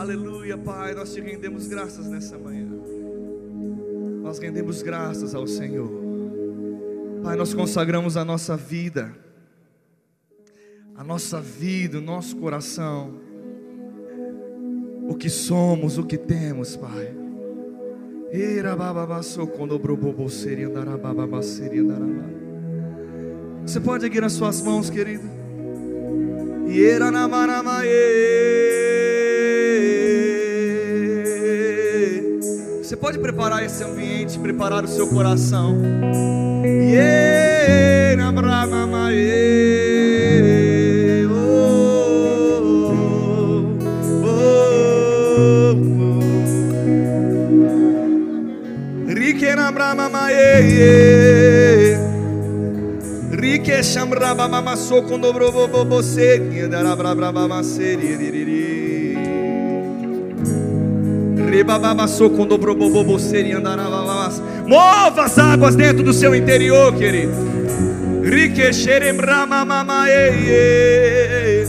Aleluia, Pai. Nós te rendemos graças nessa manhã. Nós rendemos graças ao Senhor. Pai, nós consagramos a nossa vida, a nossa vida, o nosso coração, o que somos, o que temos, Pai. Você pode erguer as suas mãos, querido. Você pode preparar esse ambiente, preparar o seu coração. Rike shambraba mama sokondo brobo bobo seri dara braba mama seri ririri Rebaba sokondo brobo bobo Mova as águas dentro do seu interior, querido. Rike xerembrama mama e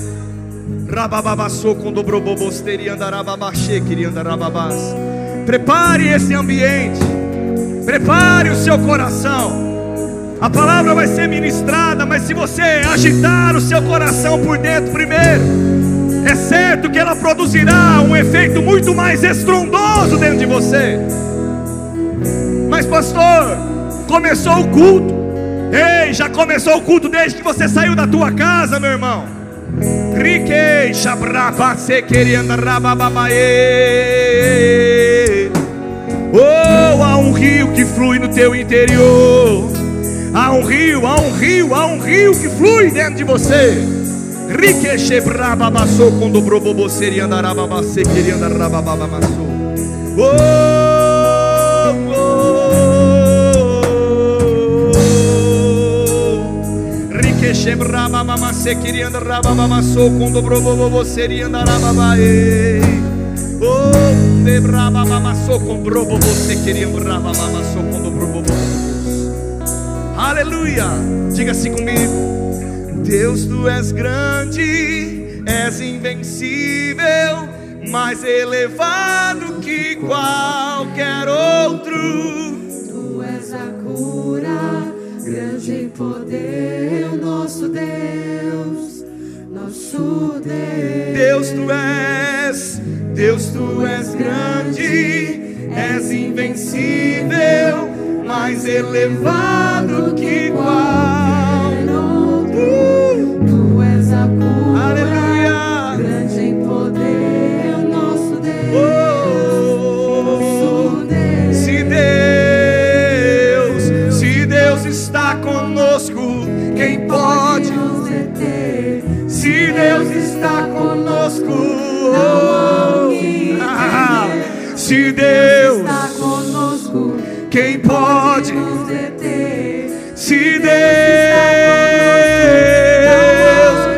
Rababa sokondo brobo bosteri andara babaxe queria andara babas Prepare esse ambiente. Prepare o seu coração. A palavra vai ser ministrada, mas se você agitar o seu coração por dentro primeiro, é certo que ela produzirá um efeito muito mais estrondoso dentro de você. Mas, pastor, começou o culto. Ei, já começou o culto desde que você saiu da tua casa, meu irmão. Riquei, chabraba, se querendo Oh, há um rio que flui no teu interior. Há um rio, há um rio, há um rio que flui dentro de você. Riqueche brababassou quando brobobo seria andarababase queria andarababamassou. Oh. Riqueche brababamase queria andarababamassou quando brobobo seria andarababae. Oh, de brababamassou com brobobo se queria brababamassou quando brobobo. Aleluia. Diga assim comigo. Deus, tu és grande, és invencível, mais elevado que qualquer outro. Tu és a cura, grande em poder, nosso Deus, nosso Deus. Deus, tu és, Deus, tu és grande, és invencível mais elevado que qualquer se Deus, Está conosco, quem pode? nos deter? Se Deus,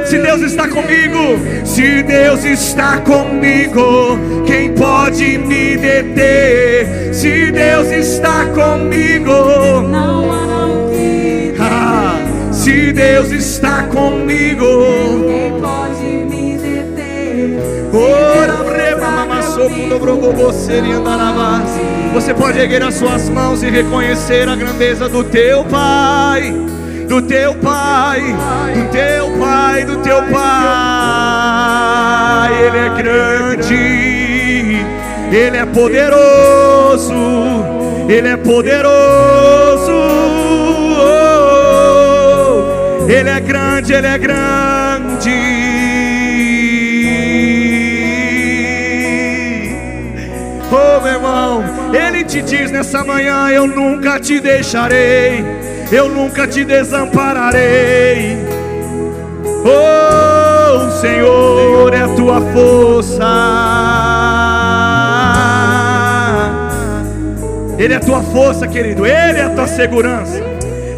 se Deus está comigo, se Deus está comigo, quem pode me deter? Se Deus está comigo, Não há que ah, se Deus está comigo, Você pode erguer as suas mãos e reconhecer a grandeza do teu Pai, do teu Pai, do teu Pai, do teu Pai. Ele é grande, Ele é poderoso, Ele é poderoso. Oh, Ele é grande, Ele é grande. Irmão, Ele te diz nessa manhã: Eu nunca te deixarei, eu nunca te desampararei. Oh, Senhor é a tua força, Ele é a tua força, querido, Ele é tua segurança,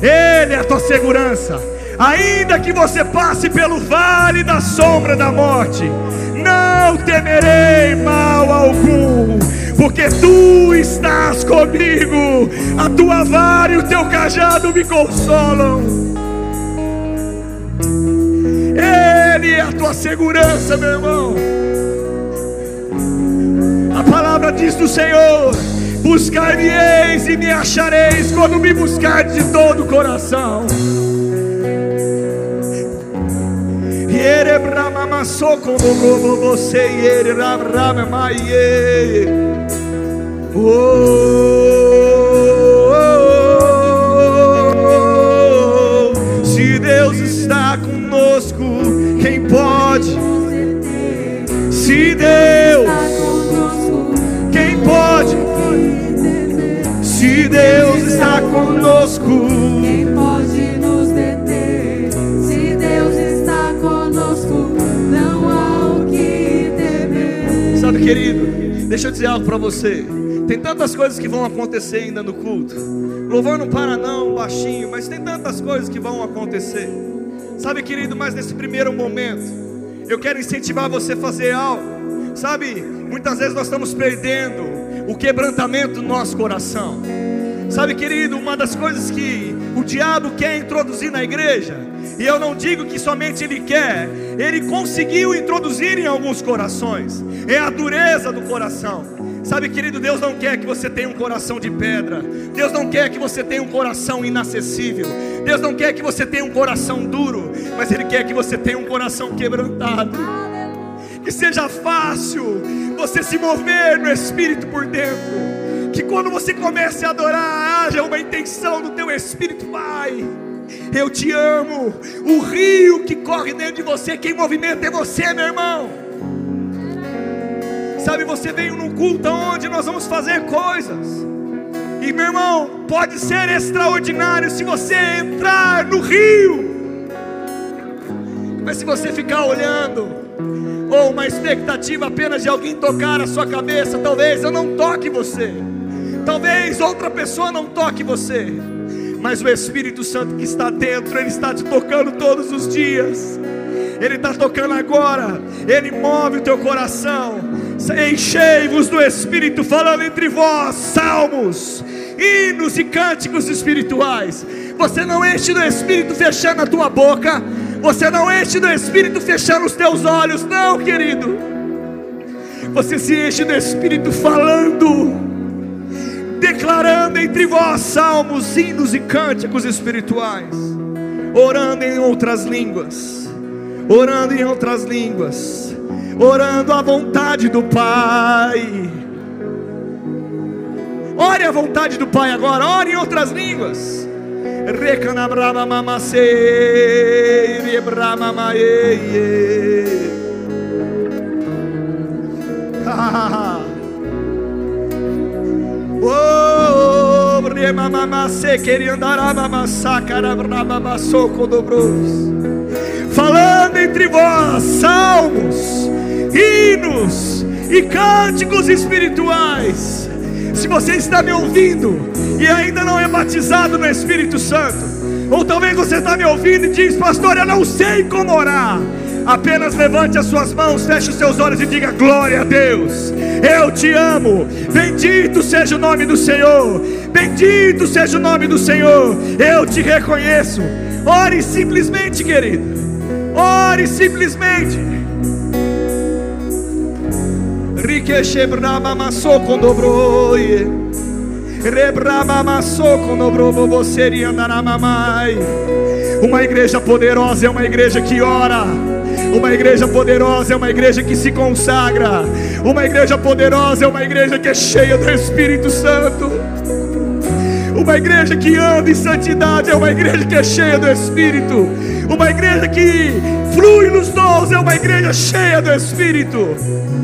Ele é tua segurança. Ainda que você passe pelo vale da sombra da morte, não temerei mal algum, porque tu estás comigo, a tua vara e o teu cajado me consolam. Ele é a tua segurança, meu irmão. A palavra diz do Senhor: Buscar-me-eis e me achareis quando me buscardes de todo o coração. Yere se. Oh, Deus está conosco, quem pode? Se Deus, quem pode? Se Deus está conosco, Quem pode nos deter? Se Deus está conosco, não há o que temer. Sabe, querido, deixa eu dizer algo para você. Tem tantas coisas que vão acontecer ainda no culto. Louvor não para não, baixinho, mas tem tantas coisas que vão acontecer. Sabe, querido, mas nesse primeiro momento, eu quero incentivar você a fazer algo. Sabe, muitas vezes nós estamos perdendo o quebrantamento do nosso coração. Sabe, querido, uma das coisas que o diabo quer introduzir na igreja, e eu não digo que somente ele quer, ele conseguiu introduzir em alguns corações, é a dureza do coração. Sabe, querido, Deus não quer que você tenha um coração de pedra. Deus não quer que você tenha um coração inacessível. Deus não quer que você tenha um coração duro, mas Ele quer que você tenha um coração quebrantado. Que seja fácil você se mover no Espírito por dentro. Que quando você comece a adorar, haja uma intenção do teu Espírito, Pai. Eu te amo. O rio que corre dentro de você, quem movimenta é você, meu irmão. Sabe, você veio num culto onde nós vamos fazer coisas. E meu irmão, pode ser extraordinário se você entrar no rio. Mas se você ficar olhando, ou uma expectativa apenas de alguém tocar a sua cabeça, talvez eu não toque você. Talvez outra pessoa não toque você. Mas o Espírito Santo que está dentro, ele está te tocando todos os dias. Ele está tocando agora. Ele move o teu coração. Enchei-vos do Espírito, falando entre vós salmos, hinos e cânticos espirituais. Você não enche do Espírito fechando a tua boca. Você não enche do Espírito fechando os teus olhos, não, querido. Você se enche do Espírito falando, declarando entre vós salmos, hinos e cânticos espirituais, orando em outras línguas, orando em outras línguas, orando à vontade do Pai. Ore a vontade do Pai agora, ore em outras línguas. Recanabrama mamacei, rebrama maie. Oh, brema mamacei, queria andar a mamassacara, brama massoco dobros. Falando entre vós salmos, hinos e cânticos espirituais. Se você está me ouvindo e ainda não é batizado no Espírito Santo, ou talvez você está me ouvindo e diz, pastor, eu não sei como orar. Apenas levante as suas mãos, feche os seus olhos e diga glória a Deus. Eu te amo. Bendito seja o nome do Senhor. Bendito seja o nome do Senhor. Eu te reconheço. Ore simplesmente, querido. Ore simplesmente. Andará mamai. Uma igreja poderosa é uma igreja que ora. Uma igreja poderosa é uma igreja que se consagra. Uma igreja poderosa é uma igreja que é cheia do Espírito Santo. Uma igreja que anda em santidade é uma igreja que é cheia do Espírito. Uma igreja que flui nos dons é uma igreja cheia do Espírito.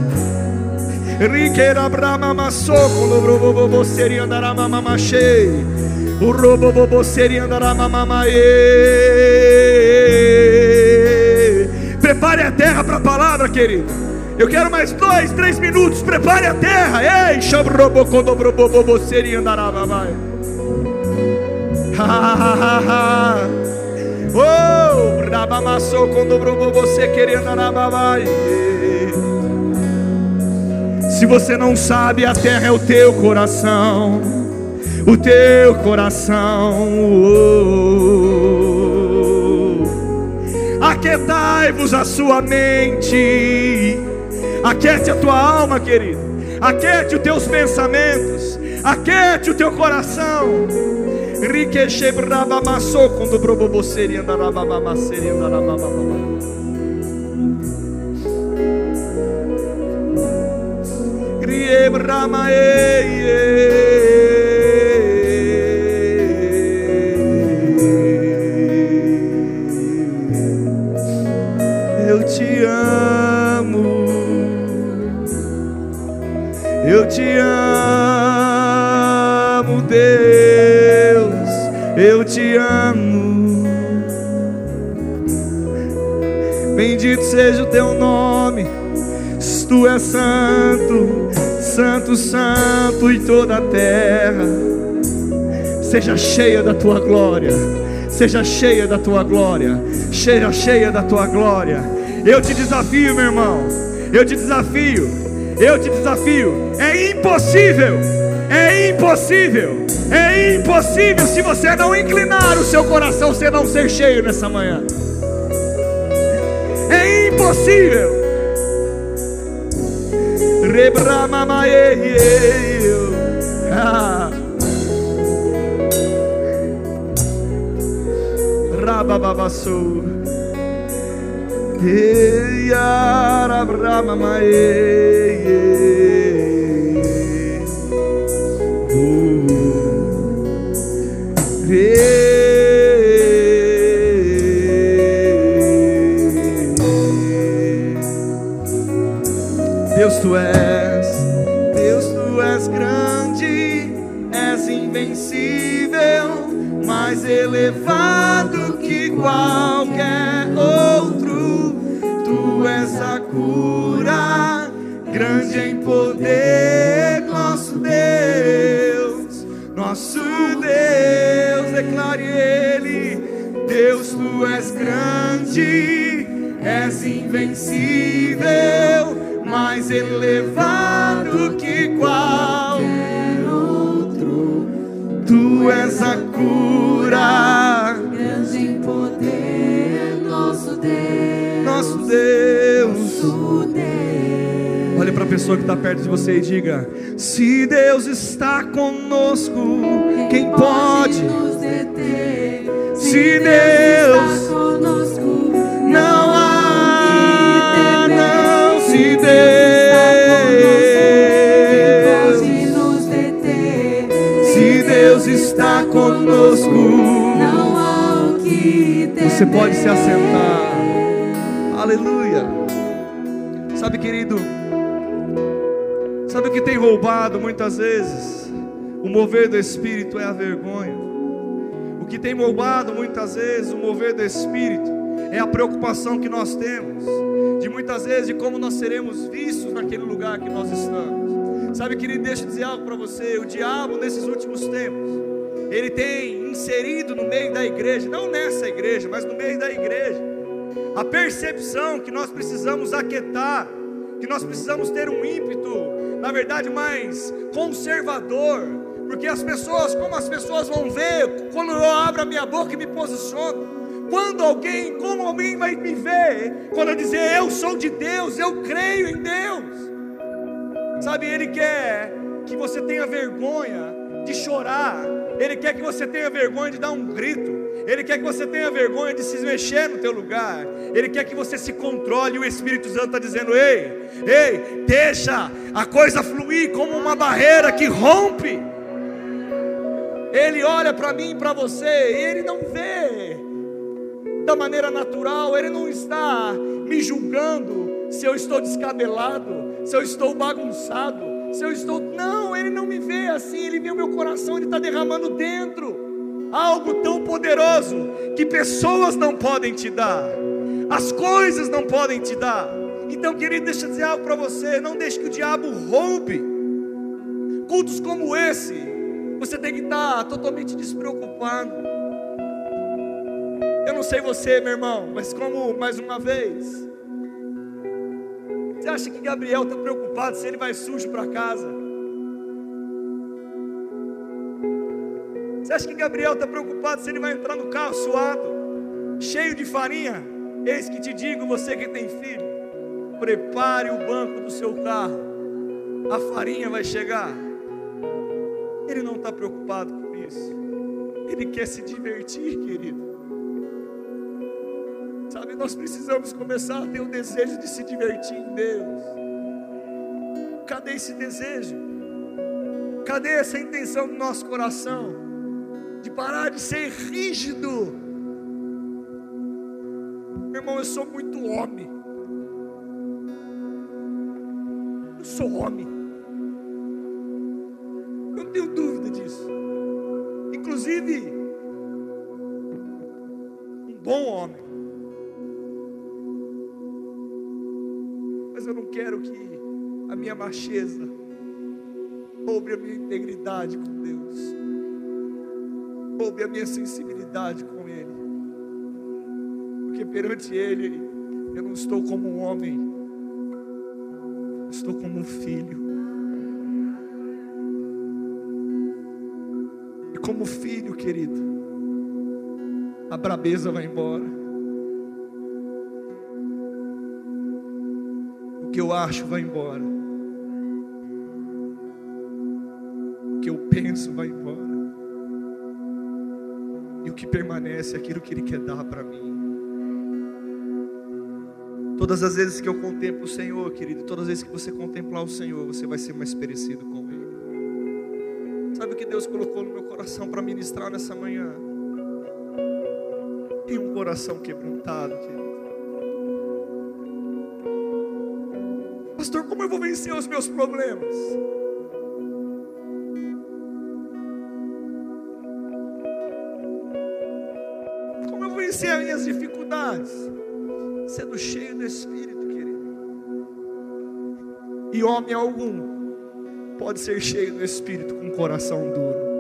Riqueira brama maçoco, lobrobobo seria andará mamamachei. O robobobo seria andará mamamaê. Prepare a terra para a palavra, querido. Eu quero mais dois, três minutos. Prepare a terra. Ei, chambrobocondobrobobo seria andará mamai. Oh, rabamaçou quando você querendo andará mamai. Se você não sabe, a terra é o teu coração, o teu coração. Oh. Aquietai-vos a sua mente, aquete a tua alma, querido. Aquete os teus pensamentos. Aquete o teu coração. Riqueche brabamassou quando broboboceri Eu te amo, eu te amo, Deus, eu te amo. Bendito seja o teu nome, tu és santo Santo, Santo e toda a terra seja cheia da tua glória, seja cheia da tua glória, seja cheia da tua glória. Eu te desafio, meu irmão, eu te desafio, eu te desafio. É impossível, é impossível, é impossível se você não inclinar o seu coração, você não ser cheio nessa manhã. É impossível. Rebramamayeu. Rabababassou. Eyarabramamayeu. Deus, tu és, pessoa que está perto de você e diga: Se Deus está conosco, quem pode? nos deter? Se Deus está conosco, Não há, não se Quem pode dê. nos deter? Se Deus está conosco, Não há o que temer. você pode se assentar. Aleluia. Sabe, querido, sabe o que tem roubado muitas vezes? O mover do Espírito é a vergonha. O que tem roubado muitas vezes o mover do Espírito é a preocupação que nós temos, de muitas vezes de como nós seremos vistos naquele lugar que nós estamos. Sabe, querido, deixa eu dizer algo para você: o diabo nesses últimos tempos, ele tem inserido no meio da igreja, não nessa igreja, mas no meio da igreja, a percepção que nós precisamos aquietar, que nós precisamos ter um ímpeto, na verdade, mais conservador, porque as pessoas, como as pessoas vão ver quando eu abro a minha boca e me posiciono, quando alguém, como alguém vai me ver, quando eu dizer eu sou de Deus, eu creio em Deus, sabe, Ele quer que você tenha vergonha de chorar, Ele quer que você tenha vergonha de dar um grito, Ele quer que você tenha vergonha de se mexer no teu lugar, Ele quer que você se controle, e o Espírito Santo está dizendo: ei, ei, deixa a coisa fluir como uma barreira que rompe. Ele olha para mim e para você, e Ele não vê da maneira natural, Ele não está me julgando se eu estou descabelado, se eu estou bagunçado, se eu estou. Não, Ele não me vê assim, Ele vê o meu coração, Ele está derramando dentro algo tão poderoso que pessoas não podem te dar, as coisas não podem te dar. Então, querido, deixa eu dizer algo para você: não deixe que o diabo roube. Cultos como esse, você tem que estar totalmente despreocupado. Eu não sei você, meu irmão, mas como mais uma vez, você acha que Gabriel está preocupado se ele vai sujo para casa? Você acha que Gabriel está preocupado se ele vai entrar no carro suado, cheio de farinha? Eis que te digo, você que tem filho, prepare o banco do seu carro. a farinha vai chegar. Ele não está preocupado com isso. Ele quer se divertir, querido. Sabe, nós precisamos começar a ter o desejo de se divertir em Deus. Cadê esse desejo? Cadê essa intenção do nosso coração? De parar de ser rígido. Meu irmão, eu sou muito homem. Eu sou homem. Eu não tenho dúvida disso. Inclusive, um bom homem. Mas eu não quero que a minha macheza roube a minha integridade com Deus, roube a minha sensibilidade com Ele, porque perante Ele eu não estou como um homem, estou como um filho. E como filho, querido, a brabeza vai embora. O que eu acho vai embora. O que eu penso vai embora. E o que permanece é aquilo que Ele quer dar para mim. Todas as vezes que eu contemplo o Senhor, querido, todas as vezes que você contemplar o Senhor, você vai ser mais parecido com Ele. Sabe o que Deus colocou no meu coração para ministrar nessa manhã? E um coração quebrantado, querido. Pastor, como eu vou vencer os meus problemas? Vencer as minhas dificuldades? Sendo cheio do Espírito, querido. E homem algum pode ser cheio do Espírito com um coração duro.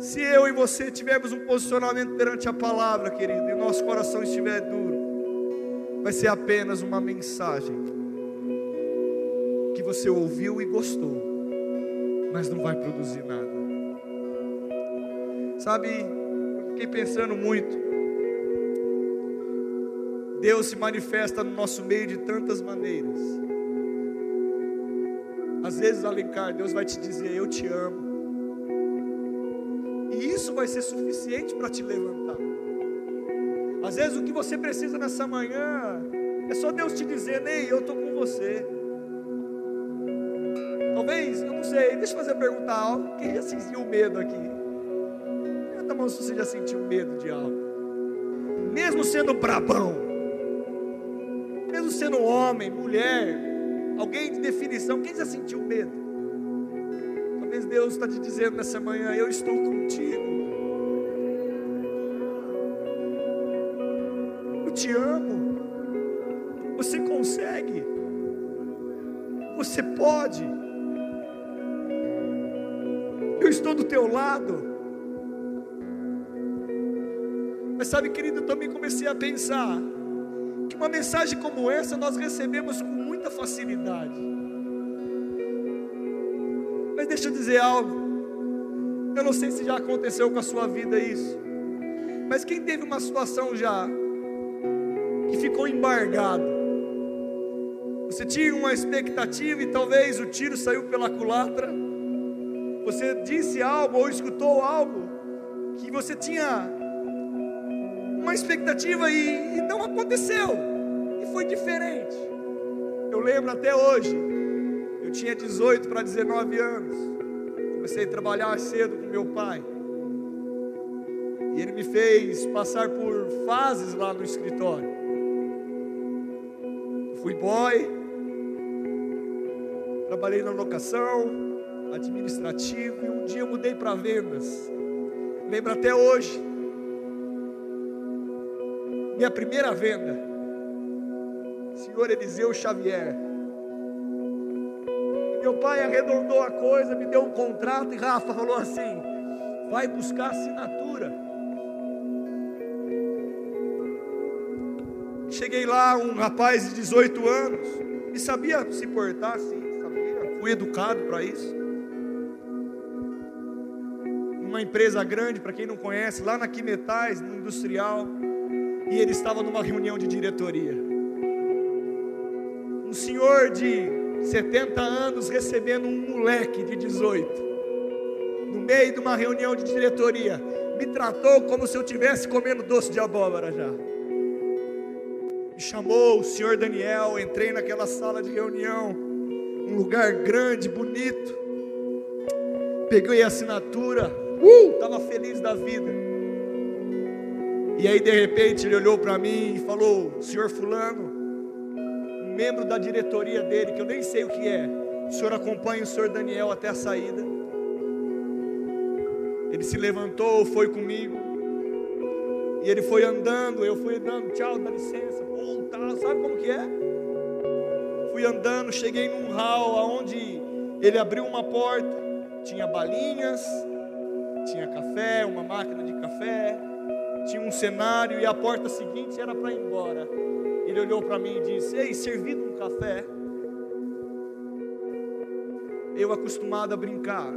Se eu e você tivermos um posicionamento perante a palavra, querido, e nosso coração estiver duro, vai ser apenas uma mensagem que você ouviu e gostou, mas não vai produzir nada. Sabe, eu fiquei pensando muito. Deus se manifesta no nosso meio de tantas maneiras. Às vezes, Alencar, Deus vai te dizer: Eu te amo. E isso vai ser suficiente para te levantar. Às vezes o que você precisa nessa manhã é só Deus te dizer, Ney, eu estou com você. Talvez, eu não sei, deixa eu fazer a pergunta algo. Quem já sentiu medo aqui? Mão se você já sentiu medo de algo. Mesmo sendo brabão, mesmo sendo homem, mulher, alguém de definição, quem já sentiu medo? Talvez Deus está te dizendo nessa manhã: Eu estou contigo. Eu te amo. Você consegue. Você pode. Eu estou do teu lado. Mas sabe, querido, eu também comecei a pensar que uma mensagem como essa nós recebemos com muita facilidade. Mas deixa eu dizer algo. Eu não sei se já aconteceu com a sua vida isso. Mas quem teve uma situação já que ficou embargado. Você tinha uma expectativa e talvez o tiro saiu pela culatra. Você disse algo ou escutou algo que você tinha uma expectativa e, e não aconteceu. E foi diferente. Eu lembro até hoje. Eu tinha 18 para 19 anos. Comecei a trabalhar cedo com meu pai. E ele me fez passar por fases lá no escritório. Fui boy, trabalhei na locação, administrativo e um dia mudei para vendas. Lembro até hoje. Minha primeira venda. Senhor Eliseu Xavier. Meu pai arredondou a coisa, me deu um contrato e Rafa falou assim: vai buscar assinatura. Cheguei lá, um rapaz de 18 anos, e sabia se portar, sim, sabia, fui educado para isso. Uma empresa grande, para quem não conhece, lá na Quimetais, no industrial, e ele estava numa reunião de diretoria. senhor de 70 anos recebendo um moleque de 18, no meio de uma reunião de diretoria, me tratou como se eu estivesse comendo doce de abóbora já. Me chamou o senhor Daniel, entrei naquela sala de reunião, um lugar grande, bonito. Peguei a assinatura, uh, estava feliz da vida. E aí de repente ele olhou para mim e falou: Senhor Fulano, um membro da diretoria dele, que eu nem sei o que é, o senhor acompanha o senhor Daniel até a saída. Ele se levantou, foi comigo. E ele foi andando, eu fui andando, tchau, dá licença, bom, tal, sabe como que é? Fui andando, cheguei num hall aonde ele abriu uma porta, tinha balinhas, tinha café, uma máquina de café, tinha um cenário e a porta seguinte era para ir embora. Ele olhou para mim e disse: Ei, servido um café. Eu acostumado a brincar,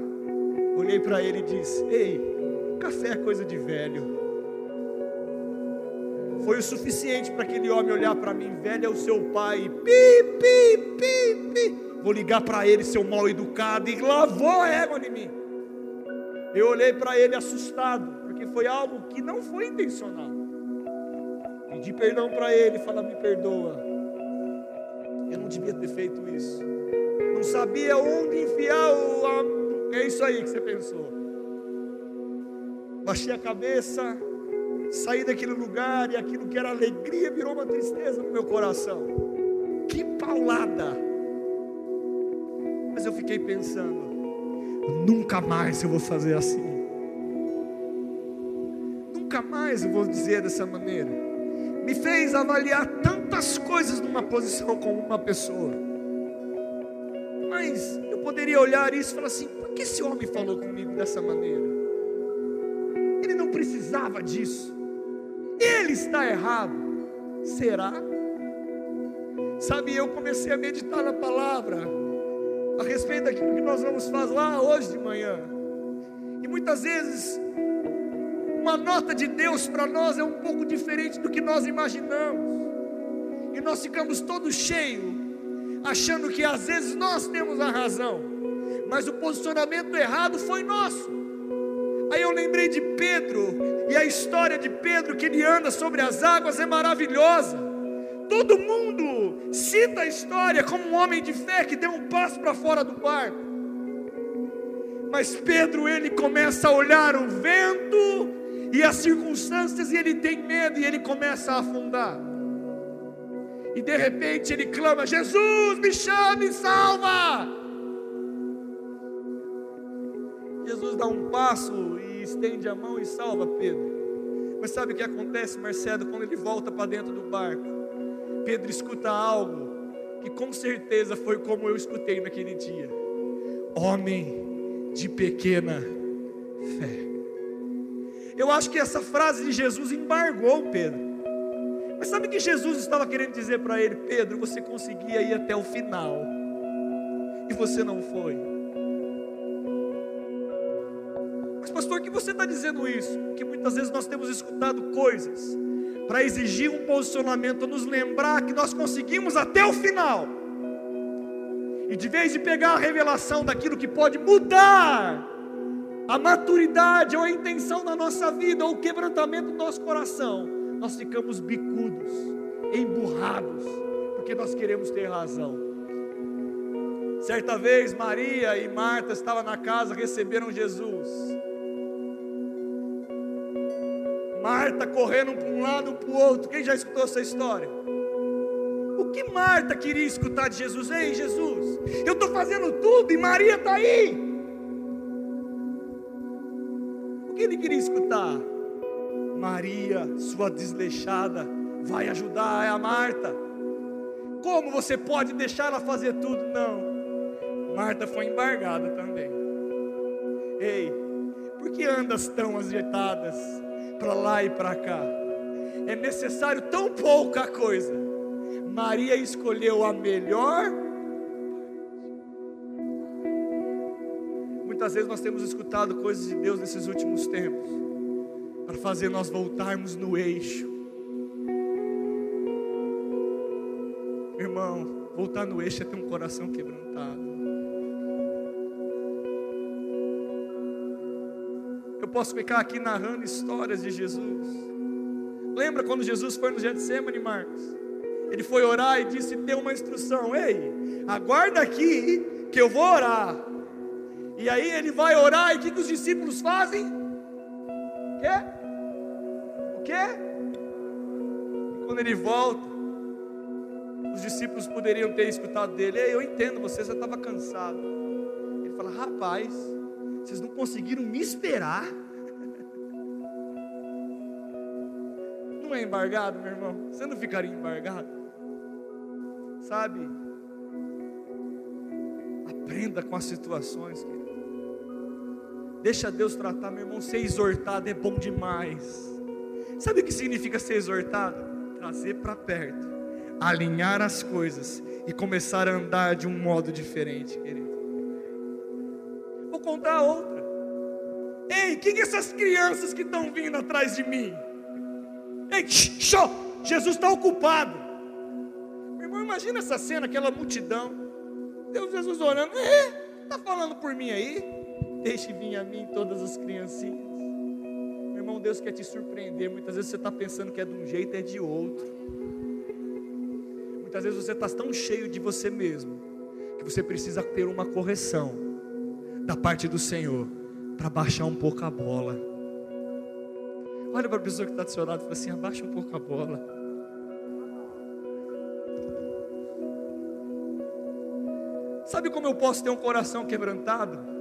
olhei para ele e disse: Ei, café é coisa de velho. Foi o suficiente para aquele homem olhar para mim, velho é o seu pai, pi, pi, pi, pi. Vou ligar para ele, seu mal educado, e lavou a égua em mim. Eu olhei para ele assustado, porque foi algo que não foi intencional. Pedi perdão para ele, fala, me perdoa. Eu não devia ter feito isso. Não sabia onde enfiar o. É isso aí que você pensou. Baixei a cabeça, saí daquele lugar e aquilo que era alegria virou uma tristeza no meu coração. Que paulada! Mas eu fiquei pensando, nunca mais eu vou fazer assim. Nunca mais eu vou dizer dessa maneira. Me fez avaliar tantas coisas numa posição como uma pessoa. Mas eu poderia olhar isso e falar assim: por que esse homem falou comigo dessa maneira? Ele não precisava disso ele está errado. Será? Sabe, eu comecei a meditar na palavra a respeito daquilo que nós vamos falar hoje de manhã. E muitas vezes uma nota de Deus para nós é um pouco diferente do que nós imaginamos. E nós ficamos todos cheios, achando que às vezes nós temos a razão, mas o posicionamento errado foi nosso. Aí eu lembrei de Pedro, e a história de Pedro, que ele anda sobre as águas, é maravilhosa. Todo mundo cita a história como um homem de fé que deu um passo para fora do barco. Mas Pedro, ele começa a olhar o vento e as circunstâncias, e ele tem medo, e ele começa a afundar. E de repente ele clama: Jesus, me chame, salva! Jesus dá um passo e estende a mão e salva Pedro. Mas sabe o que acontece, Marcelo, quando ele volta para dentro do barco? Pedro escuta algo que com certeza foi como eu escutei naquele dia. Homem de pequena fé. Eu acho que essa frase de Jesus embargou Pedro. Mas sabe o que Jesus estava querendo dizer para ele? Pedro, você conseguia ir até o final. E você não foi. pastor, que você está dizendo isso? Que muitas vezes nós temos escutado coisas para exigir um posicionamento, nos lembrar que nós conseguimos até o final. E de vez de pegar a revelação daquilo que pode mudar a maturidade ou a intenção da nossa vida ou o quebrantamento do nosso coração, nós ficamos bicudos, emburrados, porque nós queremos ter razão. Certa vez Maria e Marta estavam na casa, receberam Jesus. Marta correndo para um lado para o outro. Quem já escutou essa história? O que Marta queria escutar de Jesus? Ei, Jesus, eu estou fazendo tudo e Maria está aí. Que ele queria escutar? Maria, sua desleixada, vai ajudar a Marta. Como você pode deixar ela fazer tudo? Não. Marta foi embargada também. Ei, por que andas tão ajeitadas? para lá e para cá. É necessário tão pouca coisa. Maria escolheu a melhor. Muitas vezes nós temos escutado coisas de Deus nesses últimos tempos para fazer nós voltarmos no eixo. Irmão, Voltar no eixo é ter um coração quebrantado. Eu posso ficar aqui narrando histórias de Jesus. Lembra quando Jesus foi no Getsemane, Marcos? Ele foi orar e disse: Deu uma instrução, ei, aguarda aqui que eu vou orar. E aí ele vai orar e o que, que os discípulos fazem? O quê? O quê? E quando ele volta, os discípulos poderiam ter escutado dele: Ei, eu entendo você, você estava cansado. Ele fala: Rapaz, vocês não conseguiram me esperar. Não é embargado, meu irmão? Você não ficaria embargado? Sabe? Aprenda com as situações, querido. Deixa Deus tratar, meu irmão. Ser exortado é bom demais. Sabe o que significa ser exortado? Trazer para perto, alinhar as coisas e começar a andar de um modo diferente, querido. Vou contar outra. Ei, quem é essas crianças que estão vindo atrás de mim? Ei, show! Jesus está ocupado. Meu irmão, imagina essa cena, aquela multidão. Deus Jesus orando. Está falando por mim aí? Deixe vir a mim todas as criancinhas. Meu irmão, Deus quer te surpreender. Muitas vezes você está pensando que é de um jeito, é de outro. Muitas vezes você está tão cheio de você mesmo que você precisa ter uma correção da parte do Senhor para baixar um pouco a bola. Olha para a pessoa que está do seu lado e fala assim: abaixa um pouco a bola. Sabe como eu posso ter um coração quebrantado?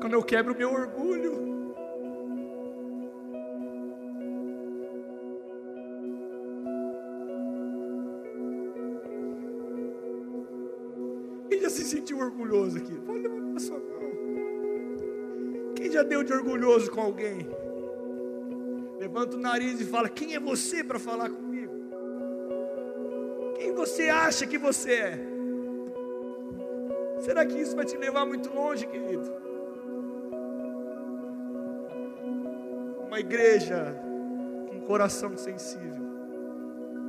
Quando eu quebro o meu orgulho. Quem já se sentiu orgulhoso aqui? Pode levantar sua mão. Quem já deu de orgulhoso com alguém? Levanta o nariz e fala: Quem é você para falar comigo? Quem você acha que você é? Será que isso vai te levar muito longe, querido? Uma igreja com coração sensível.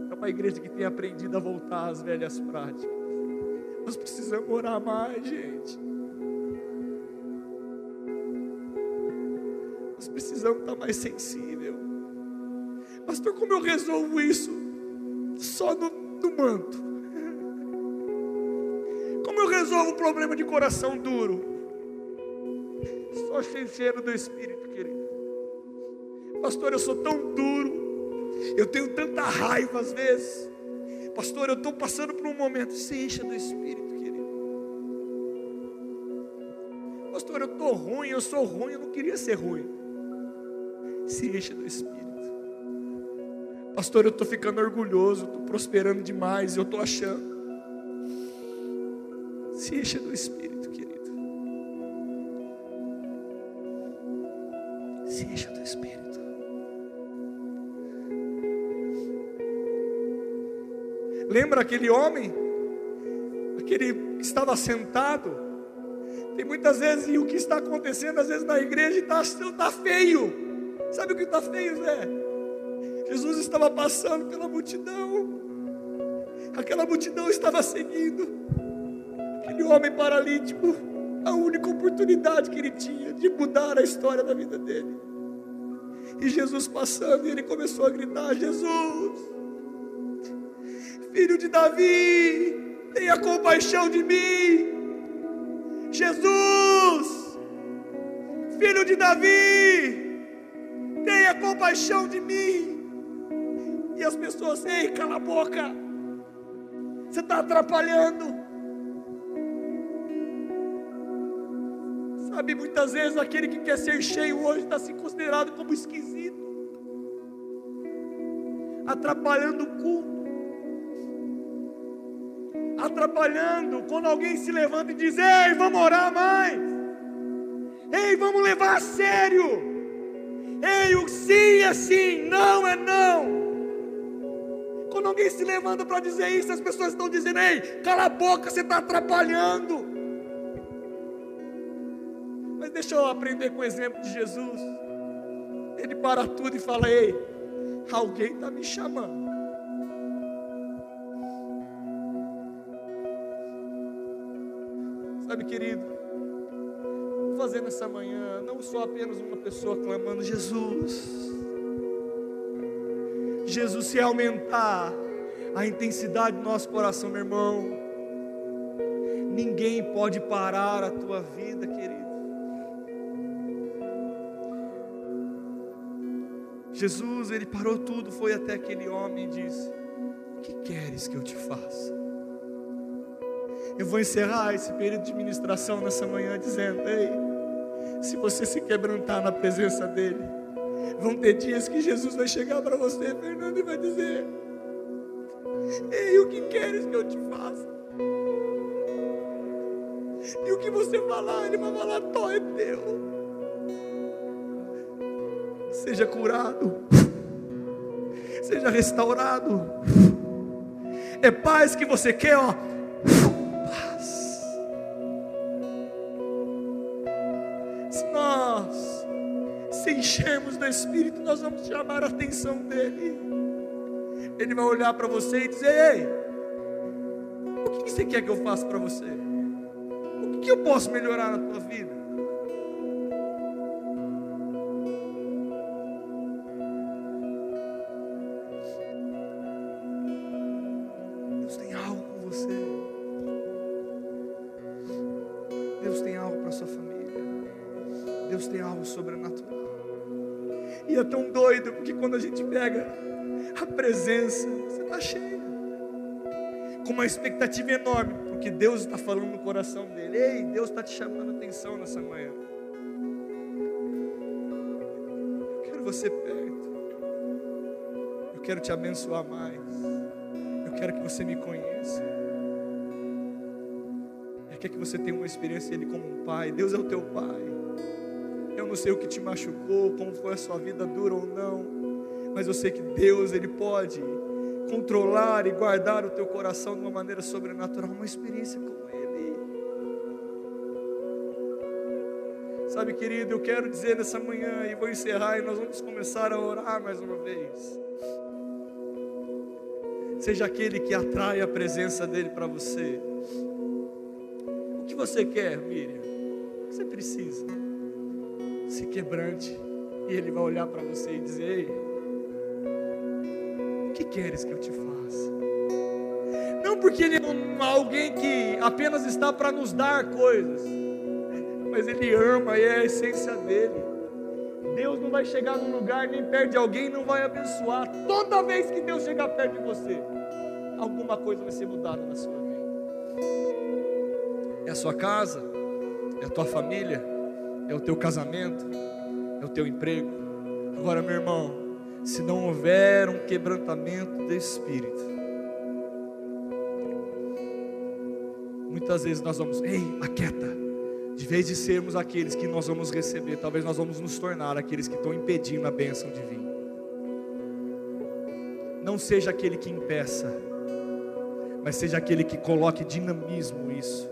É uma igreja que tem aprendido a voltar às velhas práticas. Nós precisamos orar mais, gente. Nós precisamos estar mais sensível. Pastor, como eu resolvo isso? Só no, no manto. Como eu resolvo o problema de coração duro? Só cheio do Espírito. Pastor, eu sou tão duro, eu tenho tanta raiva às vezes. Pastor, eu estou passando por um momento. Se encha do Espírito, querido. Pastor, eu estou ruim, eu sou ruim, eu não queria ser ruim. Se encha do Espírito. Pastor, eu estou ficando orgulhoso, estou prosperando demais, eu estou achando. Se encha do Espírito, querido. Se encha Lembra aquele homem? Aquele que estava sentado. Tem muitas vezes, e o que está acontecendo, às vezes na igreja está tá feio. Sabe o que está feio, Zé? Jesus estava passando pela multidão. Aquela multidão estava seguindo. Aquele homem paralítico, a única oportunidade que ele tinha de mudar a história da vida dele. E Jesus passando, e ele começou a gritar: Jesus, filho de Davi, tenha compaixão de mim. Jesus, filho de Davi, tenha compaixão de mim. E as pessoas, ei, cala a boca, você está atrapalhando. Sabe, muitas vezes aquele que quer ser cheio hoje está se considerado como esquisito, atrapalhando o culto atrapalhando. Quando alguém se levanta e diz: Ei, vamos orar mais. Ei, vamos levar a sério. Ei, o sim é sim, não é não. Quando alguém se levanta para dizer isso, as pessoas estão dizendo: Ei, cala a boca, você está atrapalhando. Mas deixa eu aprender com o exemplo de Jesus. Ele para tudo e fala: Ei, alguém está me chamando. Sabe, querido, fazer nessa manhã não só apenas uma pessoa clamando Jesus. Jesus se aumentar a intensidade do nosso coração, meu irmão, ninguém pode parar a tua vida, querido. Jesus, ele parou tudo, foi até aquele homem e disse: O que queres que eu te faça? Eu vou encerrar esse período de ministração nessa manhã dizendo: Ei, se você se quebrantar na presença dEle, vão ter dias que Jesus vai chegar para você, Fernando, e vai dizer: Ei, o que queres que eu te faça? E o que você falar, Ele vai falar: Tó é teu. Seja curado, seja restaurado. É paz que você quer, ó. Espírito, nós vamos chamar a atenção dEle. Ele vai olhar para você e dizer: Ei, o que você quer que eu faça para você? O que eu posso melhorar na tua vida? Expectativa enorme, porque Deus está falando no coração dele. Ei, Deus está te chamando a atenção nessa manhã. Eu quero você perto. Eu quero te abençoar mais. Eu quero que você me conheça. Eu quero que você tenha uma experiência Ele como um pai. Deus é o teu pai. Eu não sei o que te machucou, como foi a sua vida dura ou não, mas eu sei que Deus ele pode controlar e guardar o teu coração de uma maneira sobrenatural, uma experiência com Ele. Sabe, querido, eu quero dizer nessa manhã e vou encerrar e nós vamos começar a orar mais uma vez. Seja aquele que atrai a presença dele para você. O que você quer, Miriam? O que você precisa? Se quebrante e ele vai olhar para você e dizer: Ei, que queres que eu te faça? Não porque ele é um- alguém que apenas está para nos dar coisas, mas ele ama e é a essência dele. Deus não vai chegar num lugar nem perto de alguém não vai abençoar. Toda vez que Deus chegar perto de você, alguma coisa vai ser mudada na sua vida. É a sua casa, é a tua família, é o teu casamento, é o teu emprego. Agora, meu irmão, se não houver um quebrantamento de espírito, muitas vezes nós vamos, ei, aquieta. De vez de sermos aqueles que nós vamos receber, talvez nós vamos nos tornar aqueles que estão impedindo a bênção de vir. Não seja aquele que impeça, mas seja aquele que coloque dinamismo isso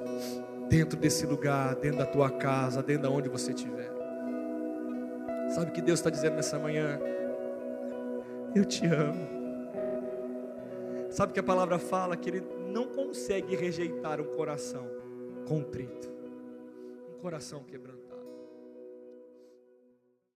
dentro desse lugar, dentro da tua casa, dentro de onde você estiver. Sabe o que Deus está dizendo nessa manhã? Eu te amo. Sabe o que a palavra fala? Que Ele não consegue rejeitar um coração contrito, um coração quebrantado.